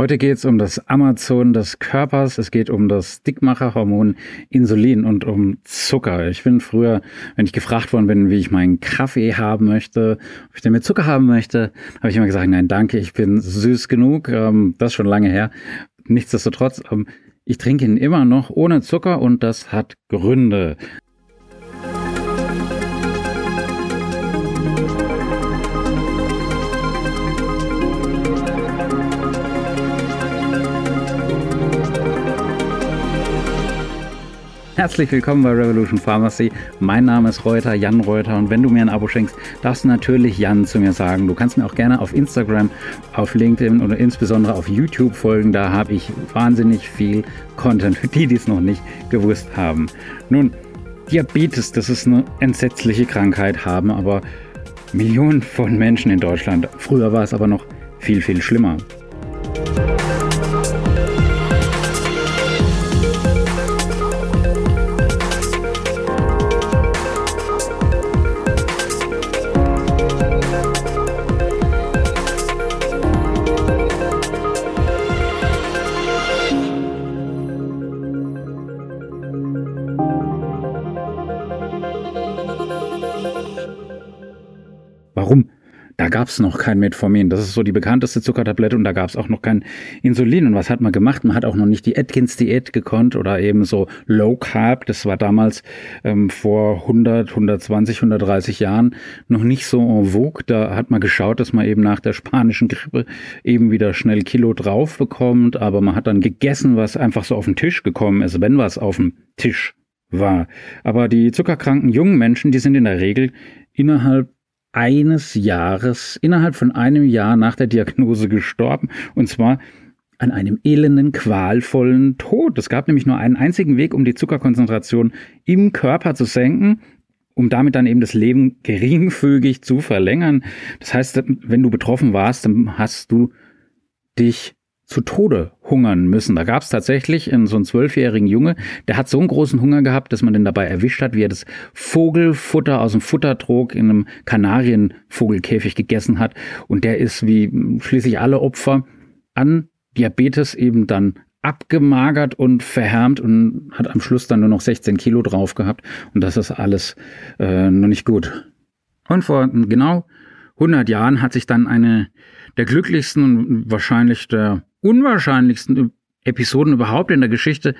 Heute geht es um das Amazon des Körpers, es geht um das Dickmacherhormon Insulin und um Zucker. Ich bin früher, wenn ich gefragt worden bin, wie ich meinen Kaffee haben möchte, ob ich den mit Zucker haben möchte, habe ich immer gesagt, nein, danke, ich bin süß genug. Ähm, das ist schon lange her. Nichtsdestotrotz, ähm, ich trinke ihn immer noch ohne Zucker und das hat Gründe. Herzlich willkommen bei Revolution Pharmacy. Mein Name ist Reuter, Jan Reuter. Und wenn du mir ein Abo schenkst, darfst du natürlich Jan zu mir sagen. Du kannst mir auch gerne auf Instagram, auf LinkedIn oder insbesondere auf YouTube folgen. Da habe ich wahnsinnig viel Content für die, die es noch nicht gewusst haben. Nun, Diabetes, das ist eine entsetzliche Krankheit, haben aber Millionen von Menschen in Deutschland. Früher war es aber noch viel, viel schlimmer. Gab es noch kein Metformin. Das ist so die bekannteste Zuckertablette und da gab es auch noch kein Insulin. Und was hat man gemacht? Man hat auch noch nicht die Atkins-Diät gekonnt oder eben so Low Carb. Das war damals ähm, vor 100, 120, 130 Jahren noch nicht so en vogue. Da hat man geschaut, dass man eben nach der spanischen Grippe eben wieder schnell Kilo drauf bekommt. Aber man hat dann gegessen, was einfach so auf den Tisch gekommen ist, wenn was auf dem Tisch war. Aber die zuckerkranken jungen Menschen, die sind in der Regel innerhalb eines Jahres, innerhalb von einem Jahr nach der Diagnose gestorben. Und zwar an einem elenden, qualvollen Tod. Es gab nämlich nur einen einzigen Weg, um die Zuckerkonzentration im Körper zu senken, um damit dann eben das Leben geringfügig zu verlängern. Das heißt, wenn du betroffen warst, dann hast du dich zu Tode hungern müssen. Da gab es tatsächlich so einen zwölfjährigen Junge, der hat so einen großen Hunger gehabt, dass man den dabei erwischt hat, wie er das Vogelfutter aus dem Futtertrog in einem Kanarienvogelkäfig gegessen hat. Und der ist wie schließlich alle Opfer an Diabetes eben dann abgemagert und verhärmt und hat am Schluss dann nur noch 16 Kilo drauf gehabt. Und das ist alles äh, noch nicht gut. Und vor genau 100 Jahren hat sich dann eine der glücklichsten und wahrscheinlich der unwahrscheinlichsten Episoden überhaupt in der Geschichte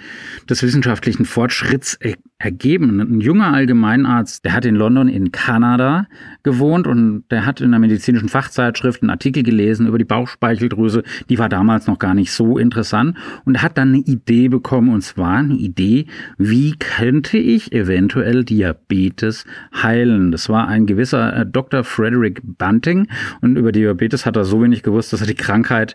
des wissenschaftlichen Fortschritts ergeben. Ein junger Allgemeinarzt, der hat in London in Kanada gewohnt und der hat in einer medizinischen Fachzeitschrift einen Artikel gelesen über die Bauchspeicheldrüse. Die war damals noch gar nicht so interessant und hat dann eine Idee bekommen und zwar eine Idee, wie könnte ich eventuell Diabetes heilen. Das war ein gewisser äh, Dr. Frederick Bunting und über Diabetes hat er so wenig gewusst, dass er die Krankheit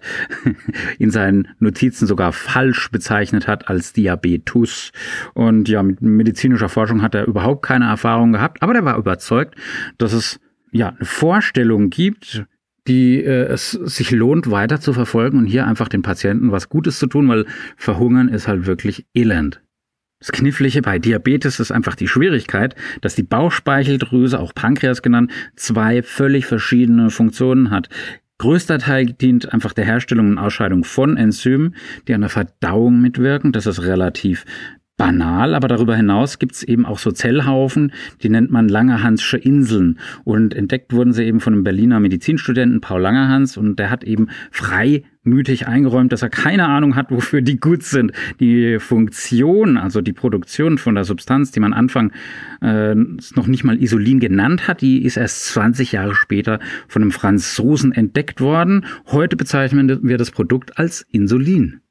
in seinen Notizen sogar falsch bezeichnet hat als Diabetus. Und ja, mit medizinischer Forschung hat er überhaupt keine Erfahrung gehabt, aber der war überzeugt, dass es ja eine Vorstellung gibt, die äh, es sich lohnt, weiter zu verfolgen und hier einfach den Patienten was Gutes zu tun, weil Verhungern ist halt wirklich elend. Das Knifflige bei Diabetes ist einfach die Schwierigkeit, dass die Bauchspeicheldrüse, auch Pankreas genannt, zwei völlig verschiedene Funktionen hat. Größter Teil dient einfach der Herstellung und Ausscheidung von Enzymen, die an der Verdauung mitwirken. Das ist relativ banal, aber darüber hinaus gibt es eben auch so Zellhaufen, die nennt man Langerhansche Inseln. Und entdeckt wurden sie eben von einem Berliner Medizinstudenten Paul Langerhans und der hat eben freimütig eingeräumt, dass er keine Ahnung hat, wofür die gut sind. Die Funktion, also die Produktion von der Substanz, die man Anfang äh, noch nicht mal Isolin genannt hat, die ist erst 20 Jahre später von einem Franzosen entdeckt worden. Heute bezeichnen wir das Produkt als Insulin.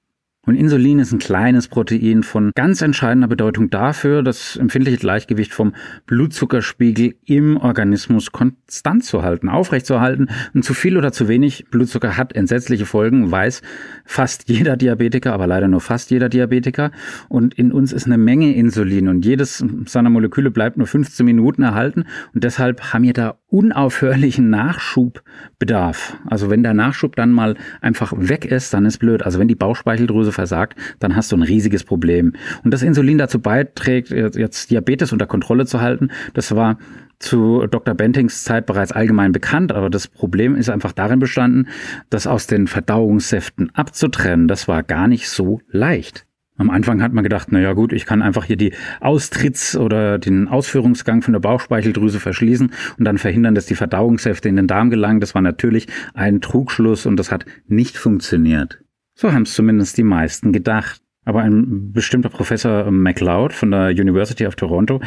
Und Insulin ist ein kleines Protein von ganz entscheidender Bedeutung dafür, das empfindliche Gleichgewicht vom Blutzuckerspiegel im Organismus konstant zu halten, aufrechtzuerhalten. Und zu viel oder zu wenig Blutzucker hat entsetzliche Folgen, weiß fast jeder Diabetiker, aber leider nur fast jeder Diabetiker. Und in uns ist eine Menge Insulin und jedes seiner Moleküle bleibt nur 15 Minuten erhalten. Und deshalb haben wir da unaufhörlichen Nachschubbedarf. Also wenn der Nachschub dann mal einfach weg ist, dann ist blöd. Also wenn die Bauchspeicheldrüse versagt, dann hast du ein riesiges Problem. Und das Insulin dazu beiträgt, jetzt Diabetes unter Kontrolle zu halten, das war zu Dr. Bentings Zeit bereits allgemein bekannt, aber das Problem ist einfach darin bestanden, das aus den Verdauungssäften abzutrennen. Das war gar nicht so leicht. Am Anfang hat man gedacht, na ja gut, ich kann einfach hier die Austritts- oder den Ausführungsgang von der Bauchspeicheldrüse verschließen und dann verhindern, dass die Verdauungssäfte in den Darm gelangen. Das war natürlich ein Trugschluss und das hat nicht funktioniert. So haben es zumindest die meisten gedacht. Aber ein bestimmter Professor MacLeod von der University of Toronto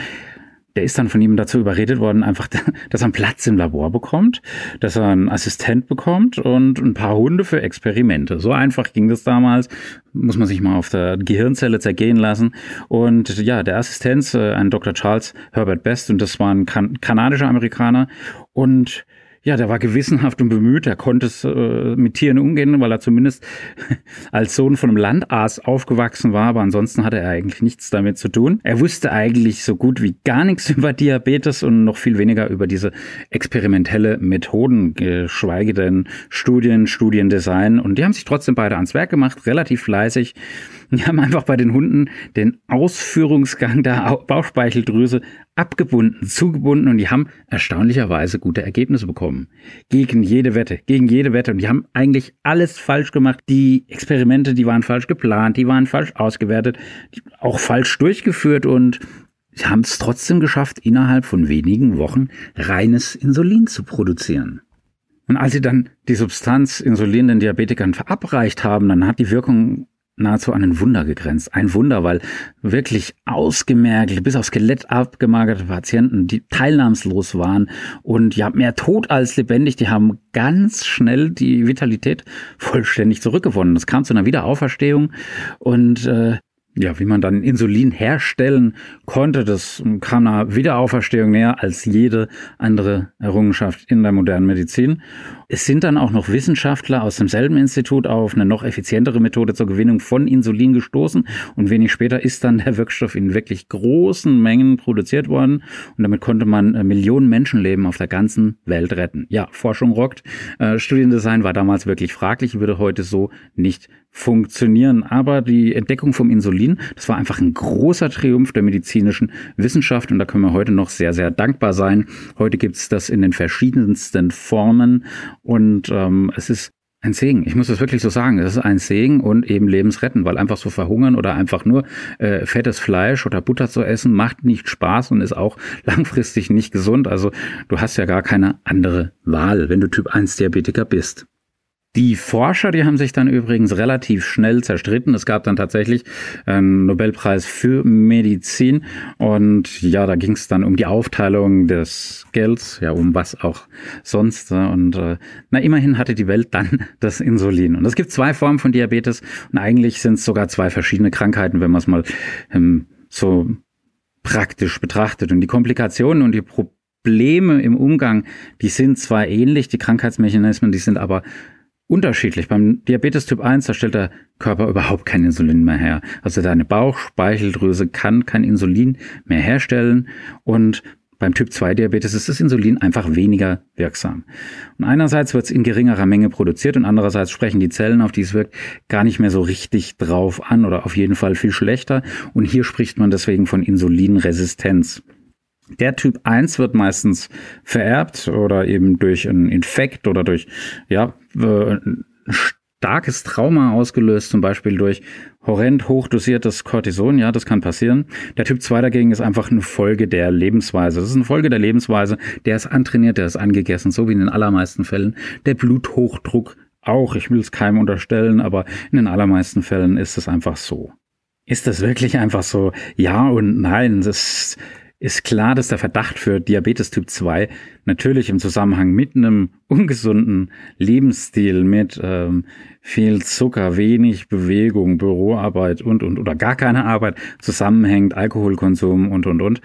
der ist dann von ihm dazu überredet worden, einfach, dass er einen Platz im Labor bekommt, dass er einen Assistent bekommt und ein paar Hunde für Experimente. So einfach ging das damals. Muss man sich mal auf der Gehirnzelle zergehen lassen. Und ja, der Assistent, äh, ein Dr. Charles Herbert Best, und das war ein kan kanadischer Amerikaner. Und ja, der war gewissenhaft und bemüht. Er konnte es äh, mit Tieren umgehen, weil er zumindest als Sohn von einem Landaas aufgewachsen war. Aber ansonsten hatte er eigentlich nichts damit zu tun. Er wusste eigentlich so gut wie gar nichts über Diabetes und noch viel weniger über diese experimentelle Methoden, geschweige denn Studien, Studiendesign. Und die haben sich trotzdem beide ans Werk gemacht, relativ fleißig. Die haben einfach bei den Hunden den Ausführungsgang der Bauchspeicheldrüse abgebunden, zugebunden und die haben erstaunlicherweise gute Ergebnisse bekommen. Gegen jede Wette, gegen jede Wette. Und die haben eigentlich alles falsch gemacht. Die Experimente, die waren falsch geplant, die waren falsch ausgewertet, auch falsch durchgeführt und sie haben es trotzdem geschafft, innerhalb von wenigen Wochen reines Insulin zu produzieren. Und als sie dann die Substanz Insulin den Diabetikern verabreicht haben, dann hat die Wirkung nahezu an ein Wunder gegrenzt. Ein Wunder, weil wirklich ausgemergelt, bis auf Skelett abgemagerte Patienten, die teilnahmslos waren und ja, mehr tot als lebendig, die haben ganz schnell die Vitalität vollständig zurückgewonnen. Das kam zu einer Wiederauferstehung und äh, ja, wie man dann Insulin herstellen konnte, das kam einer Wiederauferstehung näher als jede andere Errungenschaft in der modernen Medizin. Es sind dann auch noch Wissenschaftler aus demselben Institut auf eine noch effizientere Methode zur Gewinnung von Insulin gestoßen und wenig später ist dann der Wirkstoff in wirklich großen Mengen produziert worden und damit konnte man äh, Millionen Menschenleben auf der ganzen Welt retten. Ja, Forschung rockt. Äh, Studiendesign war damals wirklich fraglich, würde heute so nicht funktionieren. Aber die Entdeckung vom Insulin, das war einfach ein großer Triumph der medizinischen Wissenschaft und da können wir heute noch sehr, sehr dankbar sein. Heute gibt es das in den verschiedensten Formen und ähm, es ist ein Segen. Ich muss das wirklich so sagen. Es ist ein Segen und eben lebensretten, weil einfach so verhungern oder einfach nur äh, fettes Fleisch oder Butter zu essen macht nicht Spaß und ist auch langfristig nicht gesund. Also du hast ja gar keine andere Wahl, wenn du Typ 1 Diabetiker bist. Die Forscher, die haben sich dann übrigens relativ schnell zerstritten. Es gab dann tatsächlich einen Nobelpreis für Medizin. Und ja, da ging es dann um die Aufteilung des Gelds, ja, um was auch sonst. Und äh, na, immerhin hatte die Welt dann das Insulin. Und es gibt zwei Formen von Diabetes. Und eigentlich sind es sogar zwei verschiedene Krankheiten, wenn man es mal ähm, so praktisch betrachtet. Und die Komplikationen und die Probleme im Umgang, die sind zwar ähnlich, die Krankheitsmechanismen, die sind aber unterschiedlich. Beim Diabetes Typ 1, da stellt der Körper überhaupt kein Insulin mehr her. Also deine Bauchspeicheldrüse kann kein Insulin mehr herstellen und beim Typ 2 Diabetes ist das Insulin einfach weniger wirksam. Und einerseits wird es in geringerer Menge produziert und andererseits sprechen die Zellen, auf die es wirkt, gar nicht mehr so richtig drauf an oder auf jeden Fall viel schlechter. Und hier spricht man deswegen von Insulinresistenz. Der Typ 1 wird meistens vererbt oder eben durch einen Infekt oder durch ja, äh, starkes Trauma ausgelöst, zum Beispiel durch horrend hochdosiertes Cortison, ja, das kann passieren. Der Typ 2 dagegen ist einfach eine Folge der Lebensweise. Das ist eine Folge der Lebensweise, der ist antrainiert, der ist angegessen, so wie in den allermeisten Fällen. Der Bluthochdruck auch, ich will es keinem unterstellen, aber in den allermeisten Fällen ist es einfach so. Ist das wirklich einfach so? Ja und nein, das ist klar, dass der Verdacht für Diabetes Typ 2 natürlich im Zusammenhang mit einem ungesunden Lebensstil, mit ähm, viel Zucker, wenig Bewegung, Büroarbeit und, und, oder gar keine Arbeit zusammenhängt, Alkoholkonsum und, und, und.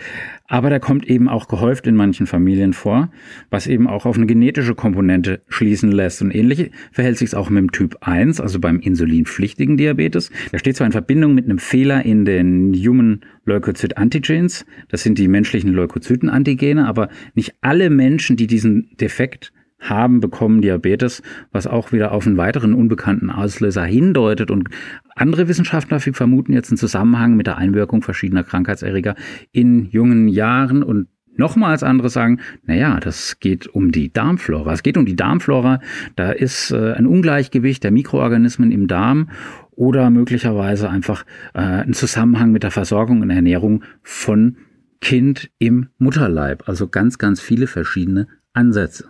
Aber der kommt eben auch gehäuft in manchen Familien vor, was eben auch auf eine genetische Komponente schließen lässt. Und ähnlich verhält sich es auch mit dem Typ 1, also beim insulinpflichtigen Diabetes. Der steht zwar in Verbindung mit einem Fehler in den Human Leukozyt Antigens, das sind die menschlichen Leukozytenantigene, aber nicht alle Menschen, die diesen Defekt haben, bekommen Diabetes, was auch wieder auf einen weiteren unbekannten Auslöser hindeutet. Und andere Wissenschaftler vermuten jetzt einen Zusammenhang mit der Einwirkung verschiedener Krankheitserreger in jungen Jahren und Nochmals andere sagen, naja, das geht um die Darmflora. Es geht um die Darmflora. Da ist äh, ein Ungleichgewicht der Mikroorganismen im Darm oder möglicherweise einfach äh, ein Zusammenhang mit der Versorgung und Ernährung von Kind im Mutterleib. Also ganz, ganz viele verschiedene Ansätze.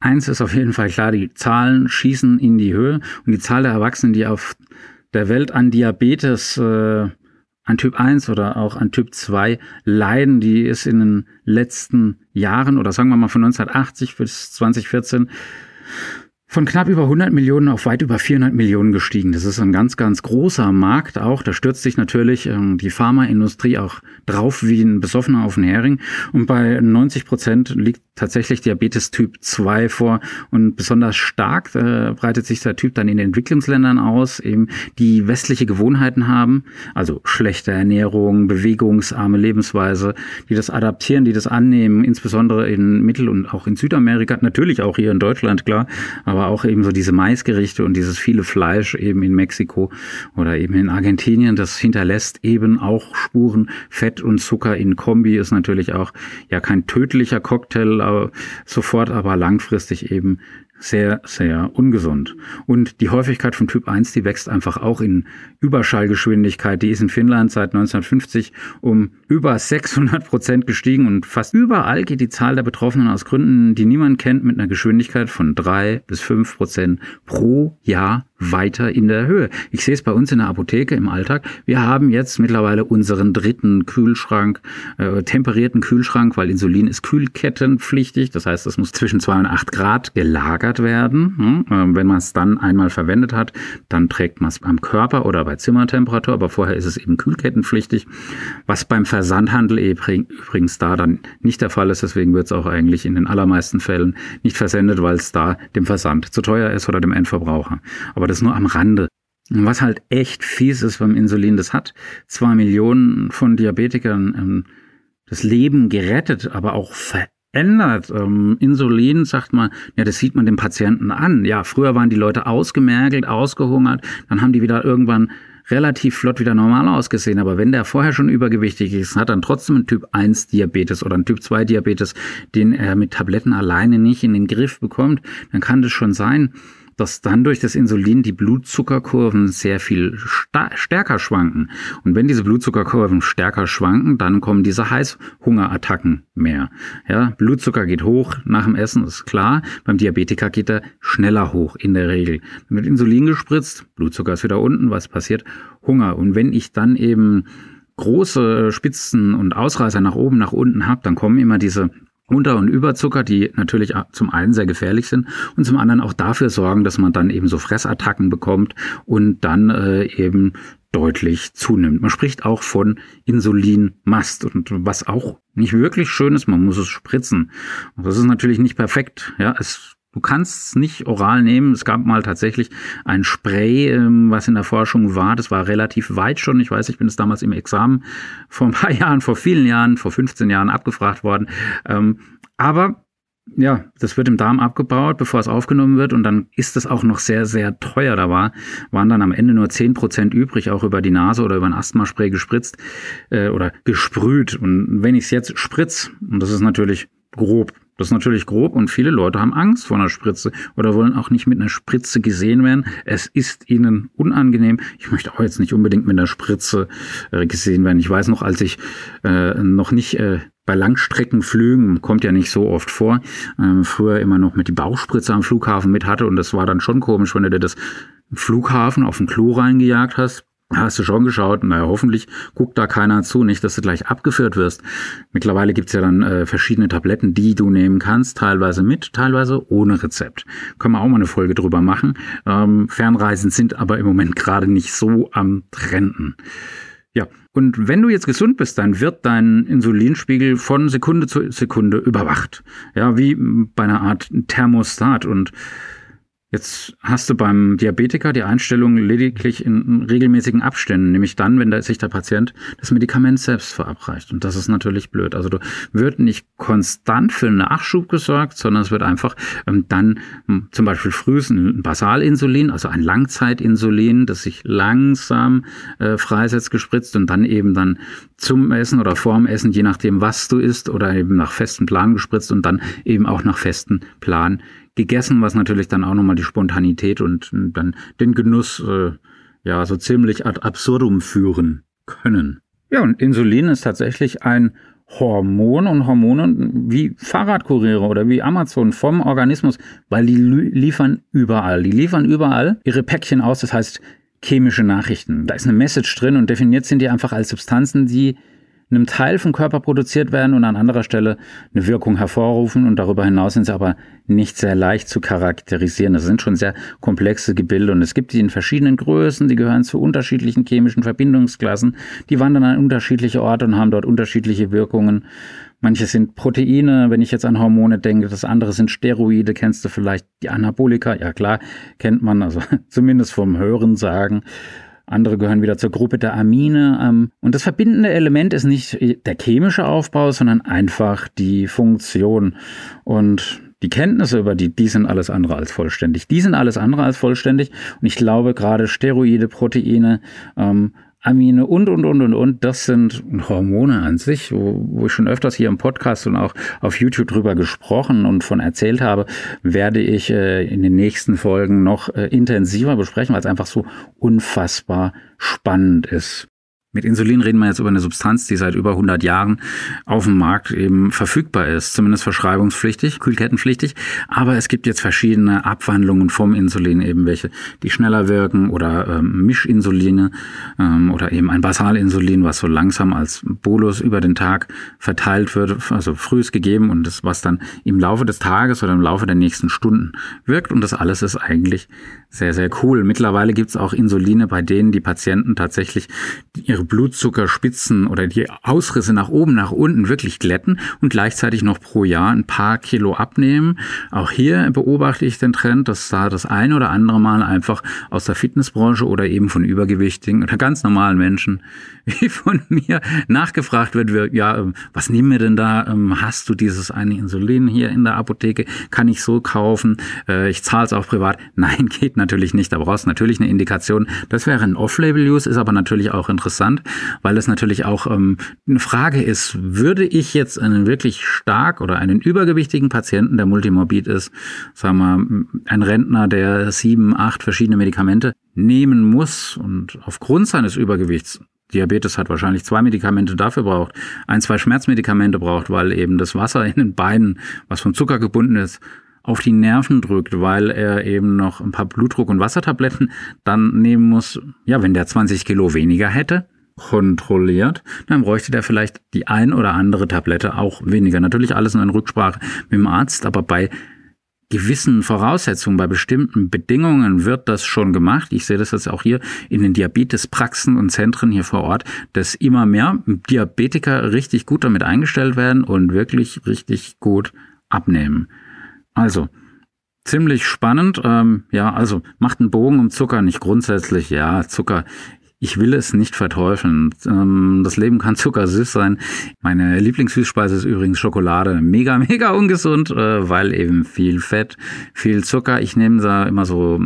Eins ist auf jeden Fall klar, die Zahlen schießen in die Höhe. Und die Zahl der Erwachsenen, die auf der Welt an Diabetes, äh, an Typ 1 oder auch an Typ 2 leiden, die ist in den letzten Jahren oder sagen wir mal von 1980 bis 2014 von knapp über 100 Millionen auf weit über 400 Millionen gestiegen. Das ist ein ganz, ganz großer Markt auch. Da stürzt sich natürlich ähm, die Pharmaindustrie auch drauf wie ein Besoffener auf den Hering. Und bei 90 Prozent liegt tatsächlich Diabetes Typ 2 vor. Und besonders stark äh, breitet sich der Typ dann in den Entwicklungsländern aus, eben die westliche Gewohnheiten haben, also schlechte Ernährung, bewegungsarme Lebensweise, die das adaptieren, die das annehmen, insbesondere in Mittel- und auch in Südamerika, natürlich auch hier in Deutschland, klar, aber auch eben so diese Maisgerichte und dieses viele Fleisch eben in Mexiko oder eben in Argentinien, das hinterlässt eben auch Spuren. Fett und Zucker in Kombi ist natürlich auch ja kein tödlicher Cocktail, aber sofort, aber langfristig eben sehr, sehr ungesund. Und die Häufigkeit von Typ 1, die wächst einfach auch in Überschallgeschwindigkeit. Die ist in Finnland seit 1950 um über 600 Prozent gestiegen und fast überall geht die Zahl der Betroffenen aus Gründen, die niemand kennt, mit einer Geschwindigkeit von drei bis fünf Prozent pro Jahr weiter in der Höhe. Ich sehe es bei uns in der Apotheke im Alltag. Wir haben jetzt mittlerweile unseren dritten Kühlschrank, äh, temperierten Kühlschrank, weil Insulin ist kühlkettenpflichtig. Das heißt, es muss zwischen zwei und acht Grad gelagert werden. Hm? Äh, wenn man es dann einmal verwendet hat, dann trägt man es am Körper oder bei Zimmertemperatur, aber vorher ist es eben kühlkettenpflichtig, was beim Versandhandel übrigens da dann nicht der Fall ist. Deswegen wird es auch eigentlich in den allermeisten Fällen nicht versendet, weil es da dem Versand zu teuer ist oder dem Endverbraucher. Aber das nur am Rande. Was halt echt fies ist beim Insulin, das hat zwar Millionen von Diabetikern ähm, das Leben gerettet, aber auch verändert. Ähm, Insulin, sagt man, ja, das sieht man dem Patienten an. Ja, früher waren die Leute ausgemergelt, ausgehungert, dann haben die wieder irgendwann relativ flott wieder normal ausgesehen. Aber wenn der vorher schon übergewichtig ist, hat dann trotzdem einen Typ 1 Diabetes oder einen Typ 2 Diabetes, den er mit Tabletten alleine nicht in den Griff bekommt, dann kann das schon sein, dass dann durch das Insulin die Blutzuckerkurven sehr viel stärker schwanken. Und wenn diese Blutzuckerkurven stärker schwanken, dann kommen diese Heißhungerattacken mehr. Ja, Blutzucker geht hoch nach dem Essen, ist klar. Beim Diabetiker geht er schneller hoch in der Regel. Wird Insulin gespritzt, Blutzucker ist wieder unten, was passiert? Hunger. Und wenn ich dann eben große Spitzen und Ausreißer nach oben, nach unten habe, dann kommen immer diese unter- und Überzucker, die natürlich zum einen sehr gefährlich sind und zum anderen auch dafür sorgen, dass man dann eben so Fressattacken bekommt und dann äh, eben deutlich zunimmt. Man spricht auch von Insulinmast und was auch nicht wirklich schön ist, man muss es spritzen. Das ist natürlich nicht perfekt. Ja, es Du kannst es nicht oral nehmen. Es gab mal tatsächlich ein Spray, ähm, was in der Forschung war. Das war relativ weit schon. Ich weiß, ich bin es damals im Examen vor ein paar Jahren, vor vielen Jahren, vor 15 Jahren abgefragt worden. Ähm, aber ja, das wird im Darm abgebaut, bevor es aufgenommen wird und dann ist es auch noch sehr, sehr teuer. Da war, waren dann am Ende nur 10% übrig, auch über die Nase oder über ein Asthmaspray gespritzt äh, oder gesprüht. Und wenn ich es jetzt spritz, und das ist natürlich grob, das ist natürlich grob und viele Leute haben Angst vor einer Spritze oder wollen auch nicht mit einer Spritze gesehen werden. Es ist ihnen unangenehm. Ich möchte auch jetzt nicht unbedingt mit einer Spritze äh, gesehen werden. Ich weiß noch, als ich äh, noch nicht äh, bei Langstreckenflügen, kommt ja nicht so oft vor, äh, früher immer noch mit die Bauchspritze am Flughafen mit hatte und das war dann schon komisch, wenn du dir das Flughafen auf dem Klo reingejagt hast Hast du schon geschaut? Naja, hoffentlich guckt da keiner zu, nicht, dass du gleich abgeführt wirst. Mittlerweile gibt's ja dann äh, verschiedene Tabletten, die du nehmen kannst, teilweise mit, teilweise ohne Rezept. Können wir auch mal eine Folge drüber machen. Ähm, Fernreisen sind aber im Moment gerade nicht so am Trenden. Ja, und wenn du jetzt gesund bist, dann wird dein Insulinspiegel von Sekunde zu Sekunde überwacht. Ja, wie bei einer Art Thermostat. Und Jetzt hast du beim Diabetiker die Einstellung lediglich in regelmäßigen Abständen, nämlich dann, wenn sich der Patient das Medikament selbst verabreicht. Und das ist natürlich blöd. Also du wird nicht konstant für einen Nachschub gesorgt, sondern es wird einfach ähm, dann hm, zum Beispiel frühestens ein Basalinsulin, also ein Langzeitinsulin, das sich langsam äh, freisetzt, gespritzt und dann eben dann zum Essen oder vorm Essen, je nachdem, was du isst, oder eben nach festem Plan gespritzt und dann eben auch nach festem Plan gegessen, was natürlich dann auch nochmal die Spontanität und dann den Genuss äh, ja so ziemlich ad absurdum führen können. Ja, und Insulin ist tatsächlich ein Hormon und Hormone wie Fahrradkuriere oder wie Amazon vom Organismus, weil die liefern überall. Die liefern überall ihre Päckchen aus, das heißt chemische Nachrichten. Da ist eine Message drin und definiert sind die einfach als Substanzen, die einem Teil vom Körper produziert werden und an anderer Stelle eine Wirkung hervorrufen und darüber hinaus sind sie aber nicht sehr leicht zu charakterisieren. Das sind schon sehr komplexe Gebilde und es gibt die in verschiedenen Größen, die gehören zu unterschiedlichen chemischen Verbindungsklassen, die wandern an unterschiedliche Orte und haben dort unterschiedliche Wirkungen. Manche sind Proteine, wenn ich jetzt an Hormone denke, das andere sind Steroide, kennst du vielleicht die Anabolika? Ja klar, kennt man, also zumindest vom Hören sagen. Andere gehören wieder zur Gruppe der Amine. Ähm, und das verbindende Element ist nicht der chemische Aufbau, sondern einfach die Funktion. Und die Kenntnisse über die, die sind alles andere als vollständig. Die sind alles andere als vollständig. Und ich glaube, gerade Steroide, Proteine, ähm, Amine und, und, und, und, und, das sind Hormone an sich, wo, wo ich schon öfters hier im Podcast und auch auf YouTube drüber gesprochen und von erzählt habe, werde ich äh, in den nächsten Folgen noch äh, intensiver besprechen, weil es einfach so unfassbar spannend ist. Mit Insulin reden wir jetzt über eine Substanz, die seit über 100 Jahren auf dem Markt eben verfügbar ist, zumindest verschreibungspflichtig, kühlkettenpflichtig. Aber es gibt jetzt verschiedene Abwandlungen vom Insulin, eben welche, die schneller wirken oder ähm, Mischinsuline ähm, oder eben ein Basalinsulin, was so langsam als Bolus über den Tag verteilt wird, also frühs gegeben und das, was dann im Laufe des Tages oder im Laufe der nächsten Stunden wirkt. Und das alles ist eigentlich sehr, sehr cool. Mittlerweile gibt es auch Insuline, bei denen die Patienten tatsächlich ihre Blutzuckerspitzen oder die Ausrisse nach oben, nach unten wirklich glätten und gleichzeitig noch pro Jahr ein paar Kilo abnehmen. Auch hier beobachte ich den Trend, dass da das eine oder andere Mal einfach aus der Fitnessbranche oder eben von übergewichtigen oder ganz normalen Menschen wie von mir nachgefragt wird, ja, ähm, was nehmen wir denn da? Ähm, hast du dieses eine Insulin hier in der Apotheke? Kann ich so kaufen? Äh, ich zahle es auch privat. Nein, geht natürlich nicht. Da brauchst du natürlich eine Indikation. Das wäre ein Off-Label-Use, ist aber natürlich auch interessant, weil es natürlich auch ähm, eine Frage ist, würde ich jetzt einen wirklich stark oder einen übergewichtigen Patienten, der multimorbid ist, sagen wir, ein Rentner, der sieben, acht verschiedene Medikamente nehmen muss und aufgrund seines Übergewichts Diabetes hat wahrscheinlich zwei Medikamente dafür braucht, ein, zwei Schmerzmedikamente braucht, weil eben das Wasser in den Beinen, was vom Zucker gebunden ist, auf die Nerven drückt, weil er eben noch ein paar Blutdruck- und Wassertabletten dann nehmen muss. Ja, wenn der 20 Kilo weniger hätte, kontrolliert, dann bräuchte der vielleicht die ein oder andere Tablette auch weniger. Natürlich alles in Rücksprache mit dem Arzt, aber bei gewissen Voraussetzungen, bei bestimmten Bedingungen wird das schon gemacht. Ich sehe das jetzt auch hier in den Diabetespraxen und Zentren hier vor Ort, dass immer mehr Diabetiker richtig gut damit eingestellt werden und wirklich richtig gut abnehmen. Also, ziemlich spannend. Ähm, ja, also macht einen Bogen um Zucker nicht grundsätzlich. Ja, Zucker ich will es nicht verteufeln. Ähm, das Leben kann zuckersüß sein. Meine Lieblingssüßspeise ist übrigens Schokolade. Mega, mega ungesund, äh, weil eben viel Fett, viel Zucker. Ich nehme da immer so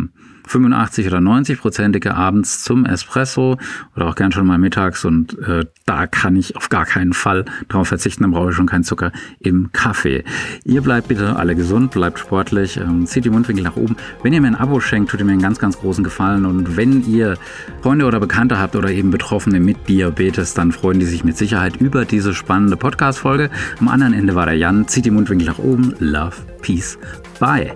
85 oder 90 prozentige abends zum Espresso oder auch gern schon mal mittags und äh, da kann ich auf gar keinen Fall darauf verzichten, dann brauche ich schon keinen Zucker im Kaffee. Ihr bleibt bitte alle gesund, bleibt sportlich, ähm, zieht die Mundwinkel nach oben. Wenn ihr mir ein Abo schenkt, tut ihr mir einen ganz, ganz großen Gefallen und wenn ihr Freunde oder Bekannte habt oder eben Betroffene mit Diabetes, dann freuen die sich mit Sicherheit über diese spannende Podcast-Folge. Am anderen Ende war der Jan, zieht die Mundwinkel nach oben, love, peace, bye.